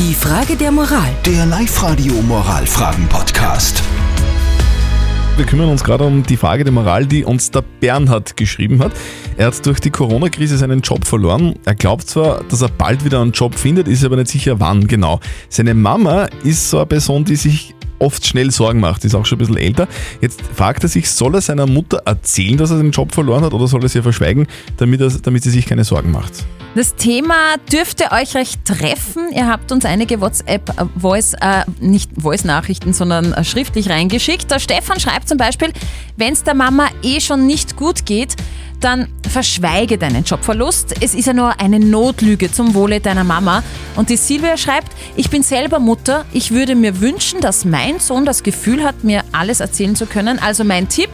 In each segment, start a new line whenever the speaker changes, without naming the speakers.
Die Frage der Moral.
Der Live-Radio Moralfragen-Podcast.
Wir kümmern uns gerade um die Frage der Moral, die uns der Bernhard geschrieben hat. Er hat durch die Corona-Krise seinen Job verloren. Er glaubt zwar, dass er bald wieder einen Job findet, ist aber nicht sicher, wann genau. Seine Mama ist so eine Person, die sich oft schnell Sorgen macht, ist auch schon ein bisschen älter. Jetzt fragt er sich, soll er seiner Mutter erzählen, dass er den Job verloren hat oder soll er sie verschweigen, damit, er, damit sie sich keine Sorgen macht?
Das Thema dürfte euch recht treffen. Ihr habt uns einige WhatsApp-Voice, äh, nicht Voice-Nachrichten, sondern äh, schriftlich reingeschickt. Der Stefan schreibt zum Beispiel, wenn es der Mama eh schon nicht gut geht, dann verschweige deinen Jobverlust. Es ist ja nur eine Notlüge zum Wohle deiner Mama. Und die Silvia schreibt, ich bin selber Mutter. Ich würde mir wünschen, dass mein Sohn das Gefühl hat, mir alles erzählen zu können. Also mein Tipp,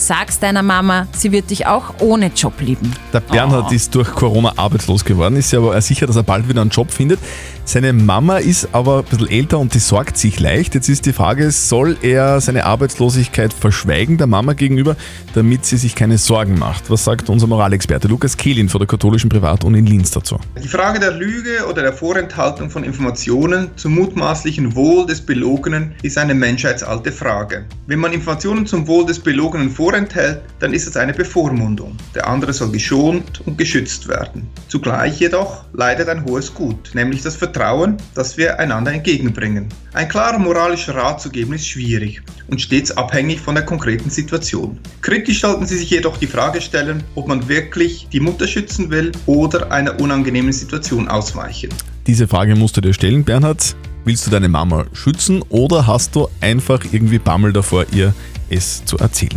Sag's deiner Mama, sie wird dich auch ohne Job lieben.
Der Bernhard
Oh.
ist durch Corona arbeitslos geworden, ist ja aber sicher, dass er bald wieder einen Job findet. Seine Mama ist aber ein bisschen älter und die sorgt sich leicht. Jetzt ist die Frage, soll er seine Arbeitslosigkeit verschweigen der Mama gegenüber, damit sie sich keine Sorgen macht? Was sagt unser Moralexperte Lukas Kehlin von der katholischen Privatuni in Linz dazu?
Die Frage der Lüge oder der Vorenthaltung von Informationen zum mutmaßlichen Wohl des Belogenen ist eine menschheitsalte Frage. Wenn man Informationen zum Wohl des Belogenen vorenthält, dann ist es eine Bevormundung. Der andere soll geschont und geschützt werden. Zugleich jedoch leidet ein hohes Gut, nämlich das Vertrauen, das wir einander entgegenbringen. Ein klarer moralischer Rat zu geben ist schwierig und stets abhängig von der konkreten Situation. Kritisch sollten Sie sich jedoch die Frage stellen, ob man wirklich die Mutter schützen will oder einer unangenehmen Situation ausweichen.
Diese Frage musst du dir stellen, Bernhard. Willst du deine Mama schützen oder hast du einfach irgendwie Bammel davor, ihr es zu erzählen?